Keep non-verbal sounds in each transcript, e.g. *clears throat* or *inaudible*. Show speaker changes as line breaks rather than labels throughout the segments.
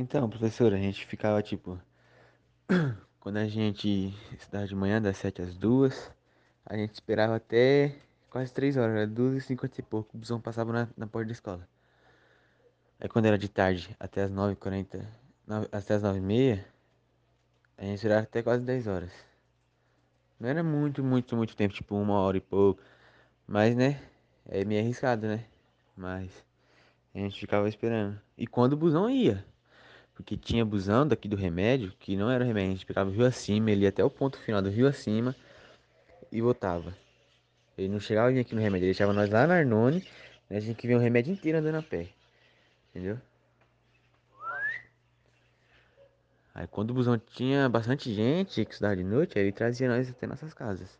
Então, professor, a gente ficava tipo. *coughs* Quando a gente estudava de manhã, das 7 às 2, a gente esperava até quase 3 horas, era 2 e 50 e pouco. O busão passava na, na porta da escola. Aí quando era de tarde, até as 9h40, até as 9h30, a gente esperava até quase 10 horas. Não era muito, muito, muito tempo, tipo uma hora e pouco. Mas, né, é meio arriscado, né? Mas a gente ficava esperando. E quando o busão ia. Porque tinha busão daqui do remédio, que não era remédio, a gente pegava o rio acima, ele ia até o ponto final do rio acima e voltava. Ele não chegava aqui no remédio, ele deixava nós lá na Arnone, né, a gente ver o remédio inteiro andando a pé. Entendeu? Aí quando o busão tinha bastante gente que estudava de noite, aí ele trazia nós até nossas casas.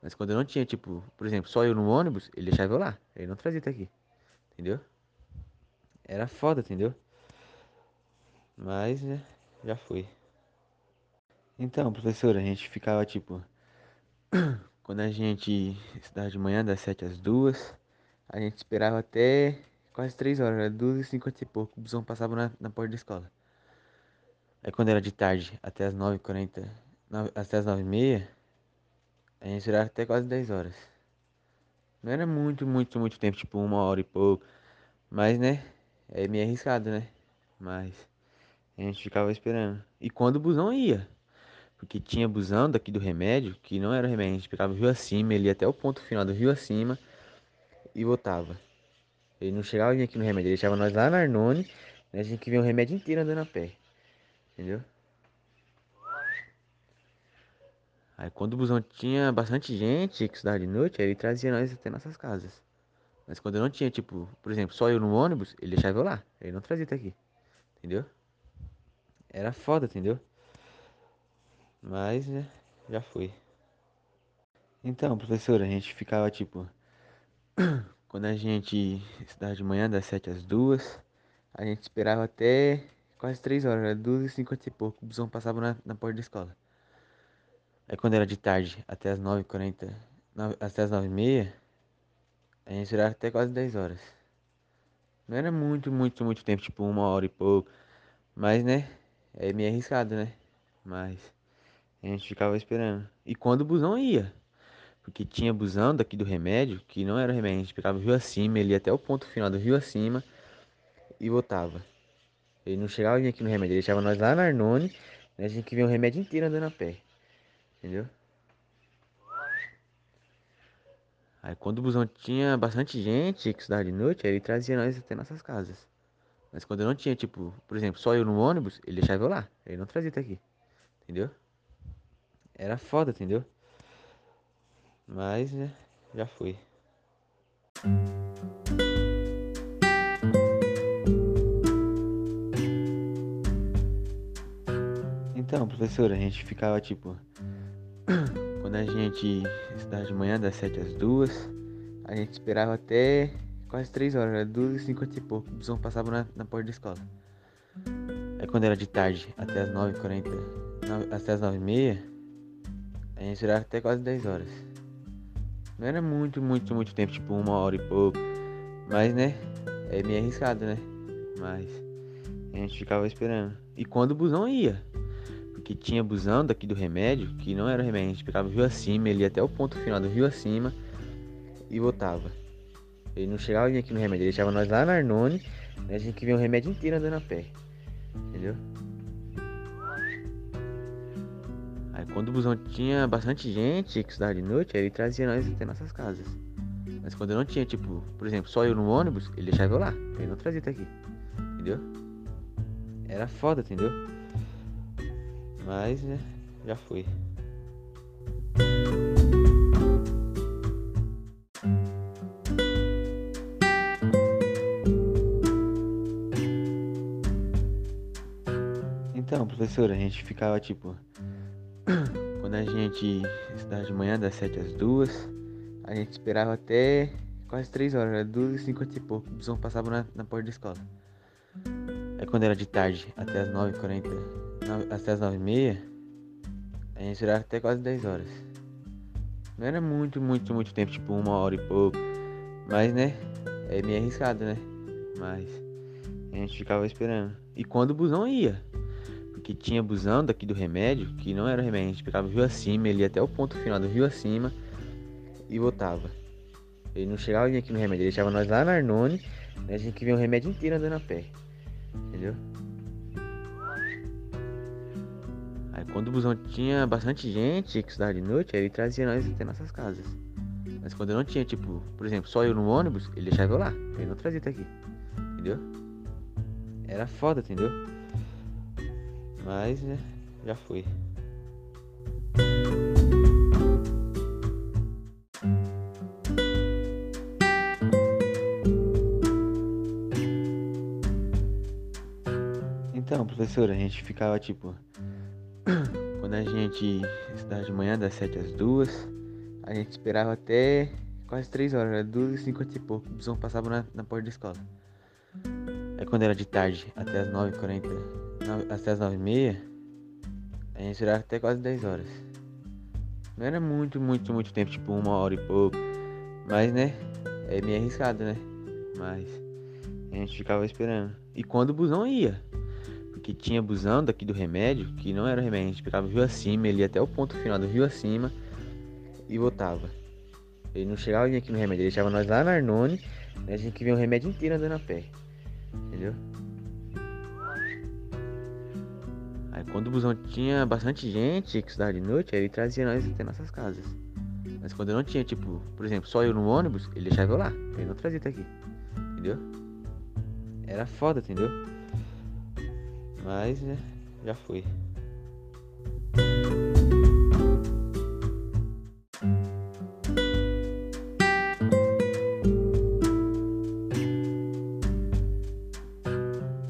Mas quando não tinha, tipo, por exemplo, só eu no ônibus, ele deixava eu lá. Ele não trazia até aqui. Entendeu? Era foda, entendeu? Mas, né, já foi. Então, professor, a gente ficava tipo. *coughs* Quando a gente estudava de manhã, das 7 às 2, a gente esperava até quase 3 horas, era 2 e 50 e pouco. O busão passava na, na porta da escola. Aí quando era de tarde, até as 9h40, até as 9h30, a gente esperava até quase 10 horas. Não era muito, muito, muito tempo, tipo uma hora e pouco. Mas, né, é meio arriscado, né? Mas. A gente ficava esperando. E quando o busão ia. Porque tinha busão daqui do remédio, que não era remédio, a gente pegava o rio acima, ele ia até o ponto final do rio acima e voltava. Ele não chegava vir aqui no remédio, ele deixava nós lá na Arnone, né, a gente que via o remédio inteiro andando a pé. Entendeu? Aí quando o busão tinha bastante gente que estudava de noite, aí ele trazia nós até nossas casas. Mas quando não tinha, tipo, por exemplo, só eu no ônibus, ele deixava eu lá. Ele não trazia até aqui. Entendeu? Era foda, entendeu? Mas, né, já foi. Então, professor, a gente ficava tipo. *coughs* Quando a gente estudava de manhã, das 7 às 2, a gente esperava até quase 3 horas, era 2 e 50 e pouco. O busão passava na, na porta da escola. Aí quando era de tarde, até as 9h40, até as 9h30, a gente esperava até quase 10 horas. Não era muito, muito, muito tempo, tipo uma hora e pouco. Mas, né, é meio arriscado, né? Mas a gente ficava esperando. E quando o busão ia. Porque tinha busão daqui do remédio, que não era remédio, a gente pegava o rio acima, ele ia até o ponto final do rio acima e voltava. Ele não chegava aqui no remédio, ele deixava nós lá na Arnone, né, a gente via o remédio inteiro andando a pé. Entendeu? Aí quando o busão tinha bastante gente que estudava de noite, aí ele trazia nós até nossas casas. Mas quando não tinha, tipo, por exemplo, só eu no ônibus, ele deixava eu lá. Ele não trazia até aqui. Entendeu? Era foda, entendeu? Mas, né, já foi. Então, professor, a gente ficava tipo. *coughs* Quando a gente estudava de manhã, das 7 às 2, a gente esperava até quase 3 horas, era 2 e 50 e pouco. O busão passava na, na porta da escola. Aí quando era de tarde, até as 9h40, até as 9h30, a gente esperava até quase 10 horas. Não era muito, muito, muito tempo, tipo uma hora e pouco. Mas, né, é meio arriscado, né? Mas a gente ficava esperando. E quando o busão ia. Porque tinha busão daqui do remédio, que não era remédio, a gente o rio acima, ele ia até o ponto final do rio acima e voltava. Ele não chegava aqui no remédio, ele deixava nós lá na Arnone, né, a gente que via o remédio inteiro andando a pé. Entendeu? Aí quando o busão tinha bastante gente que estudava de noite, aí ele trazia nós até nossas casas. Mas quando não tinha, tipo, por exemplo, só eu no ônibus, ele deixava eu lá. Ele não trazia até aqui. Entendeu? Era foda, entendeu? Mas, né, já foi. Então, professor, a gente ficava tipo. *clears throat* Quando a gente estudava de manhã, das 7 às 2, a gente esperava até quase 3 horas, era 2 e 50 pouco. O busão passava na, na porta da escola. Aí quando era de tarde, até as 9h40, até as 9h30, a gente esperava até quase 10 horas. Não era muito, muito, muito tempo, tipo uma hora e pouco. Mas, né, é meio arriscado, né? Mas A gente ficava esperando. E quando o busão ia. Porque tinha busão daqui do remédio, que não era remédio, a gente pegava o rio acima, ele ia até o ponto final do rio acima e voltava. Ele não chegava aqui no remédio, ele deixava nós lá na Arnone, né, a gente que via o remédio inteiro andando a pé. Entendeu? Aí quando o busão tinha bastante gente que estudava de noite, aí ele trazia nós até nossas casas. Mas quando não tinha, tipo, por exemplo, só eu no ônibus, ele deixava eu lá. Ele não trazia até aqui. Entendeu? Era foda, entendeu? Mas, né, já foi. Então, professora, a gente ficava tipo. *clears throat* Quando a gente estudava de manhã, das 7 às 2, a gente esperava até quase 3 horas, era 2 e 50 pouco. O busão passava na, na porta da escola. Aí quando era de tarde, até as 9h40, até as 9h30, a gente esperava até quase 10 horas. Não era muito, muito, muito tempo, tipo uma hora e pouco. Mas né, é meio arriscado, né? Mas a gente ficava esperando. E quando o busão ia que tinha busão daqui do remédio, que não era remédio, a gente pegava o rio acima, ele ia até o ponto final do rio acima e voltava. Ele não chegava aqui no remédio, ele deixava nós lá na Arnone, né, a gente que via o remédio inteiro andando a pé. Entendeu? Quando o busão tinha bastante gente que estudava de noite, aí ele trazia nós até nossas casas. Mas quando não tinha, tipo, por exemplo, só eu no ônibus, ele deixava eu lá. Ele não trazia até aqui. Entendeu? Era foda, entendeu? Mas, né, já foi.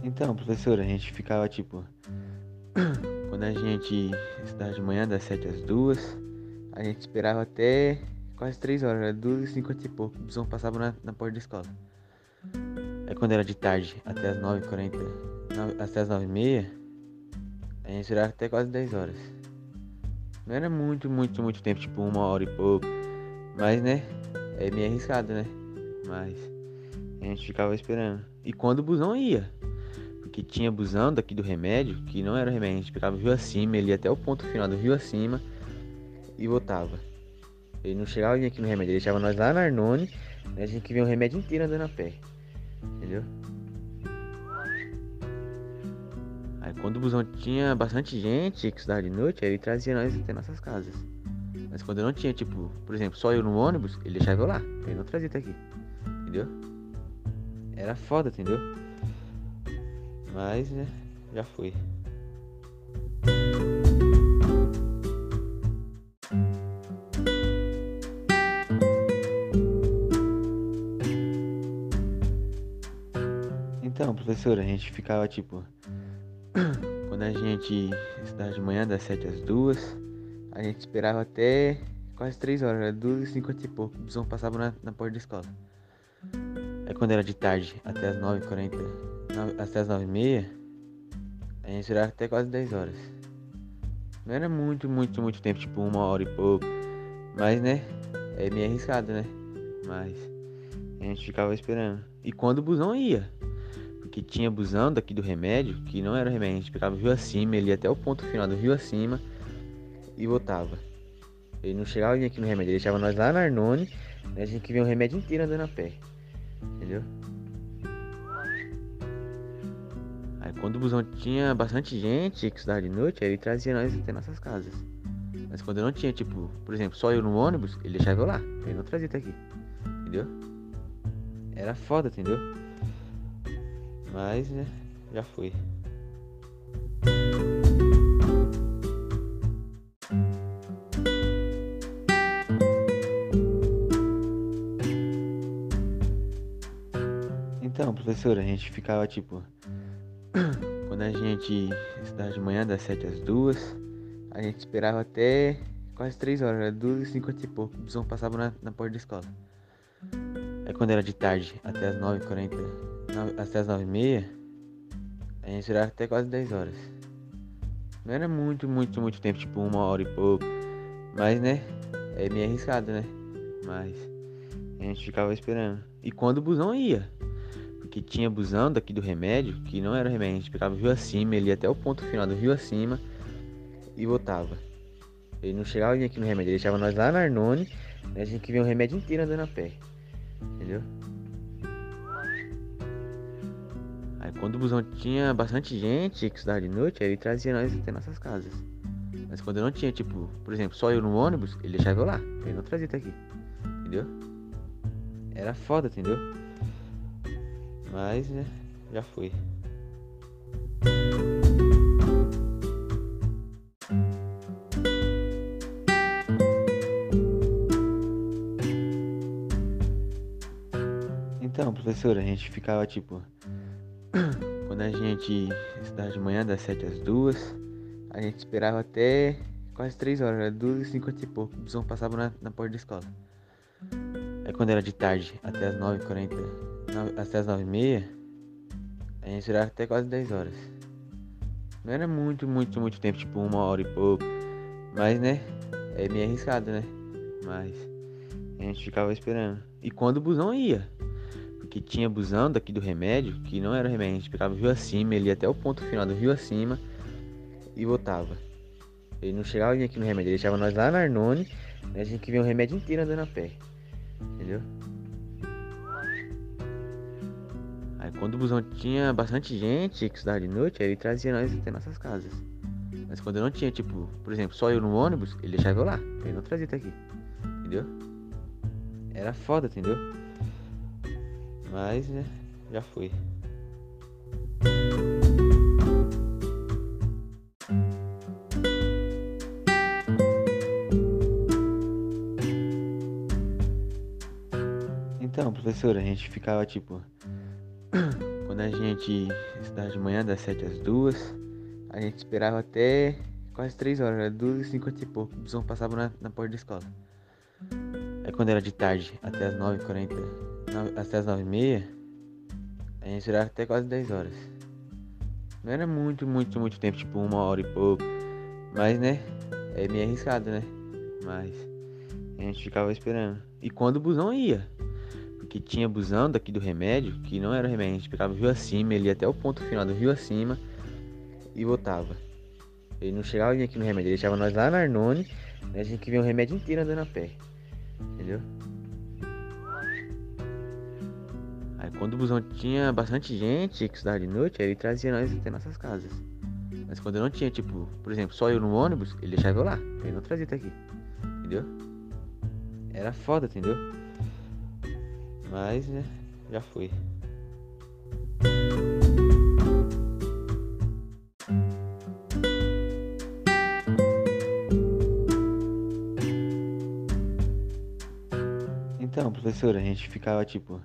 Então, professora, a gente ficava tipo. A gente estudava de manhã, das 7 às 2, a gente esperava até quase 3 horas, era 2 e 50 e pouco. O busão passava na, na porta da escola. Aí quando era de tarde, até as 9h40, até as 9h30, a gente esperava até quase 10 horas. Não era muito, muito, muito tempo, tipo uma hora e pouco. Mas né, é meio arriscado, né? Mas a gente ficava esperando. E quando o busão ia. Porque tinha busão daqui do remédio, que não era remédio, a gente pegava o rio acima, ele ia até o ponto final do rio acima e voltava. Ele não chegava aqui no remédio, ele deixava nós lá na Arnone, né? a gente que via o remédio inteiro andando a pé. Entendeu? quando o busão tinha bastante gente que estudava de noite, aí ele trazia nós até nossas casas. Mas quando não tinha, tipo, por exemplo, só eu no ônibus, ele deixava eu lá. Ele não trazia até aqui. Entendeu? Era foda, entendeu? Mas, né, já foi. Então, professora, a gente ficava tipo *coughs* quando a gente estudava de manhã, das 7 às 2, a gente esperava até quase 3 horas, era 2 e 50 pouco. O busão passava na, na porta da escola. Aí quando era de tarde, até as 9h40, até as 9h30, a gente esperava até quase 10 horas. Não era muito, muito, muito tempo, tipo uma hora e pouco. Mas né, é meio arriscado, né? Mas a gente ficava esperando. E quando o busão ia que tinha busão daqui do remédio, que não era remédio, a gente pegava o rio acima, ele ia até o ponto final do rio acima e voltava. Ele não chegava aqui no remédio, ele deixava nós lá na Arnone, né, a gente que via o remédio inteiro andando a pé. Entendeu? Aí quando o busão tinha bastante gente que estudava de noite, aí ele trazia nós até nossas casas. Mas quando não tinha, tipo, por exemplo, só eu no ônibus, ele deixava eu lá. Ele não trazia até aqui. Entendeu? Era foda, entendeu? Mas, né, já foi. Professora, a gente ficava tipo. *clears throat* Quando a gente estudava de manhã, das 7 às 2, a gente esperava até quase 3 horas, era 2 e 50 e pouco. O busão passava na, na porta da escola. Aí quando era de tarde, até as 9h40, até as 9h30, a gente esperava até quase 10 horas. Não era muito, muito, muito tempo, tipo uma hora e pouco. Mas né, é meio arriscado, né? Mas a gente ficava esperando. E quando o busão ia. Porque tinha busão daqui do remédio, que não era remédio, a gente pegava o rio acima, ele ia até o ponto final do rio acima e voltava. Ele não chegava vir aqui no remédio, ele deixava nós lá na Arnone, e a gente que via o remédio inteiro andando a pé. Entendeu? Aí quando o busão tinha bastante gente que estudava de noite, aí ele trazia nós até nossas casas. Mas quando não tinha, tipo, por exemplo, só eu no ônibus, ele deixava eu lá. Ele não trazia até aqui. Entendeu? Era foda, entendeu? Mas, né, já foi. Então, professor, a gente ficava tipo. *coughs* Quando a gente estudava de manhã, das 7 às 2, a gente esperava até quase 3 horas, era 2 e 50 pouco. O busão passava na, na porta da escola. Aí quando era de tarde, até as 9h40, até as 9h30, a gente esperava até quase 10 horas. Não era muito, muito, muito tempo, tipo uma hora e pouco. Mas né, é meio arriscado, né? Mas a gente ficava esperando. E quando o busão ia, que tinha busão daqui do remédio, que não era remédio, a gente pegava o rio acima, ele ia até o ponto final do rio acima e voltava. Ele não chegava aqui no remédio, ele deixava nós lá na Arnone, e a gente que via o remédio inteiro andando a pé. Entendeu? Aí quando o busão tinha bastante gente que estudava de noite, aí ele trazia nós até nossas casas. Mas quando não tinha, tipo, por exemplo, só eu no ônibus, ele deixava eu lá. Ele não trazia até aqui. Entendeu? Era foda, entendeu? Mas, né, já foi. Então, professor, a gente ficava tipo. Quando a gente estudava de manhã, das 7 às 2, a gente esperava até quase 3 horas, era 2 e 50 e pouco. O busão passava na, na porta da escola. Aí quando era de tarde, até as 9h40, até as 9h30, a gente esperava até quase 10 horas. Não era muito, muito, muito tempo, tipo uma hora e pouco. Mas né, é meio arriscado, né? Mas a gente ficava esperando. E quando o busão ia, porque tinha busão daqui do remédio, que não era remédio, a gente pegava o rio acima, ele ia até o ponto final do rio acima e voltava. Ele não chegava vir aqui no remédio, ele deixava nós lá na Arnone, e a gente que via o remédio inteiro andando a pé. Entendeu? quando o busão tinha bastante gente que estudava de noite, aí ele trazia nós até nossas casas. Mas quando não tinha, tipo, por exemplo, só eu no ônibus, ele deixava eu lá. Ele não trazia até aqui. Entendeu? Era foda, entendeu? Mas, né, já foi. Então, professor, a gente ficava tipo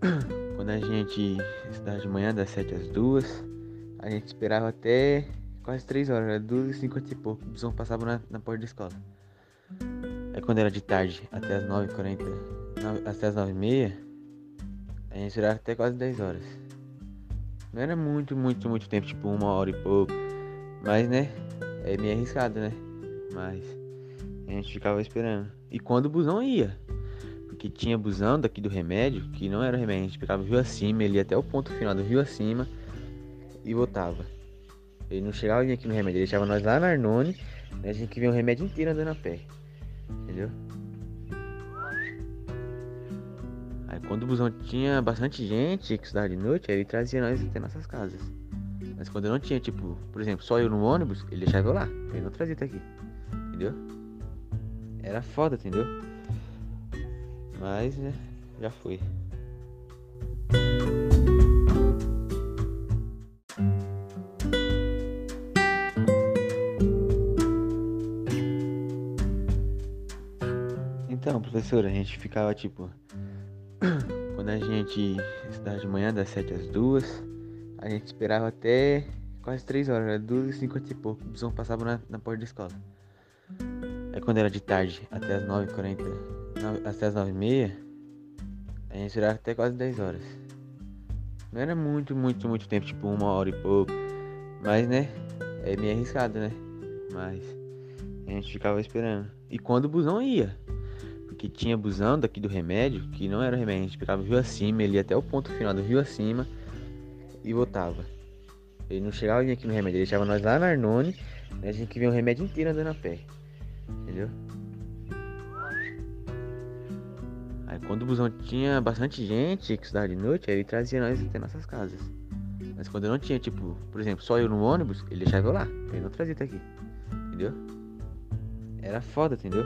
*clears throat* quando a gente estudava de manhã, das 7 às 2, a gente esperava até quase 3 horas, era 2 e 50 e pouco. O busão passava na, na porta da escola. Aí quando era de tarde, até as 9h40, até as 9h30, a gente esperava até quase 10 horas. Não era muito, muito, muito tempo, tipo uma hora e pouco. Mas né, é meio arriscado, né? Mas a gente ficava esperando. E quando o busão ia, que tinha busão daqui do remédio, que não era remédio, a gente pegava o rio acima, ele ia até o ponto final do rio acima e voltava. Ele não chegava aqui no remédio, ele deixava nós lá na Arnone, e a gente que via o remédio inteiro andando a pé. Entendeu? Aí quando o busão tinha bastante gente que estudava de noite, aí ele trazia nós até nossas casas. Mas quando não tinha, tipo, por exemplo, só eu no ônibus, ele deixava eu lá. Ele não trazia até aqui. Entendeu? Era foda, entendeu? Mas, né, já foi. Então, professor, a gente ficava tipo. Gente estudava de manhã, das 7 às 2, a gente esperava até quase 3 horas, era 2 e 50 e pouco. O busão passava na, na porta da escola. Aí quando era de tarde, até as 9h40, até as 9h30, a gente esperava até quase 10 horas. Não era muito, muito, muito tempo, tipo uma hora e pouco. Mas né, é meio arriscado, né? Mas a gente ficava esperando. E quando o busão ia, Porque tinha busão daqui do remédio, que não era remédio, a gente pegava o rio acima, ele ia até o ponto final do rio acima e voltava. Ele não chegava vinha aqui no remédio, ele deixava nós lá na Arnone, né, a gente que vinha o remédio inteiro andando a pé. Entendeu? Aí quando o busão tinha bastante gente que estudava de noite, aí ele trazia nós até nossas casas. Mas quando não tinha, tipo, por exemplo, só eu no ônibus, ele deixava eu lá. Ele não trazia até aqui. Entendeu? Era foda, entendeu?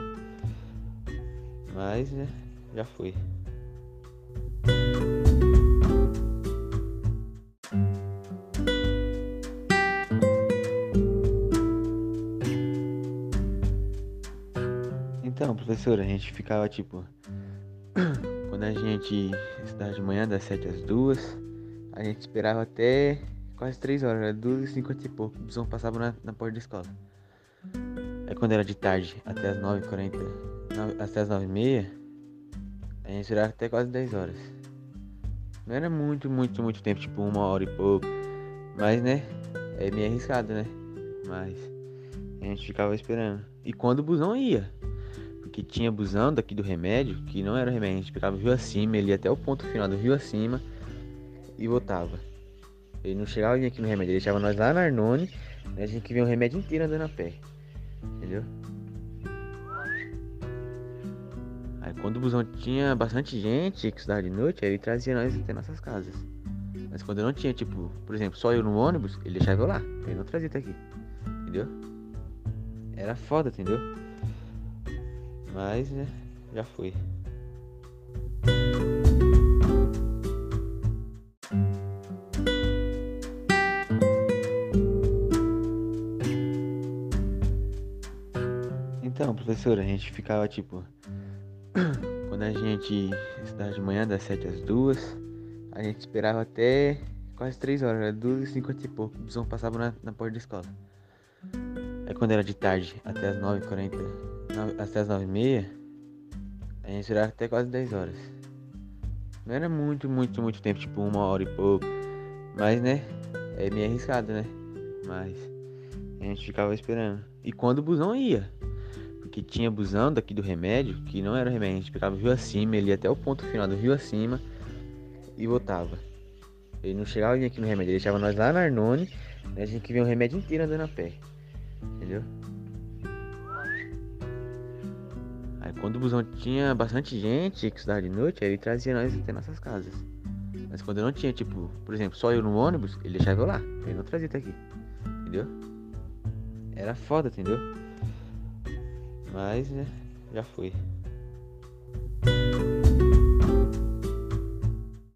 Mas, né, já foi. Então, professora, a gente ficava tipo. *clears throat* Quando a gente estudava de manhã, das 7 às 2, a gente esperava até quase 3 horas, era 2 e 50 e pouco. O busão passava na, na porta da escola. Aí quando era de tarde, até as 9h40, até as 9h30, a gente esperava até quase 10 horas. Não era muito, muito, muito tempo, tipo uma hora e pouco. Mas né, é meio arriscado, né? Mas a gente ficava esperando. E quando o busão ia, que tinha busão daqui do remédio, que não era remédio, a gente pegava o rio acima, ele ia até o ponto final do rio acima e voltava. Ele não chegava aqui no remédio, ele deixava nós lá na Arnone, né, a gente que vinha o remédio inteiro andando a pé. Entendeu? Quando o busão tinha bastante gente que estudava de noite, aí ele trazia nós até nossas casas. Mas quando não tinha, tipo, por exemplo, só eu no ônibus, ele deixava eu lá. Ele não trazia até aqui. Entendeu? Era foda, entendeu? Mas, né, já foi. Então, professora, a gente ficava tipo. Quando a gente estudava de manhã, das 7 às 2, a gente esperava até quase 3 horas, era 2 e 50 e pouco. O busão passava na, na porta da escola. Aí quando era de tarde, até as 9h40, até as 9h30, a gente esperava até quase 10 horas. Não era muito, muito, muito tempo, tipo uma hora e pouco. Mas né, é meio arriscado, né? Mas a gente ficava esperando. E quando o busão ia, porque tinha busão daqui do remédio, que não era remédio, a gente pegava o rio acima, ele ia até o ponto final do rio acima e voltava. Ele não chegava aqui no remédio, ele deixava nós lá na Arnone, né, a gente que vinha o remédio inteiro andando a pé. Entendeu? Aí quando o busão tinha bastante gente que estudava de noite, aí ele trazia nós até nossas casas. Mas quando não tinha, tipo, por exemplo, só eu no ônibus, ele deixava eu lá. Ele não trazia até aqui. Entendeu? Era foda, entendeu? Mas, né, já foi.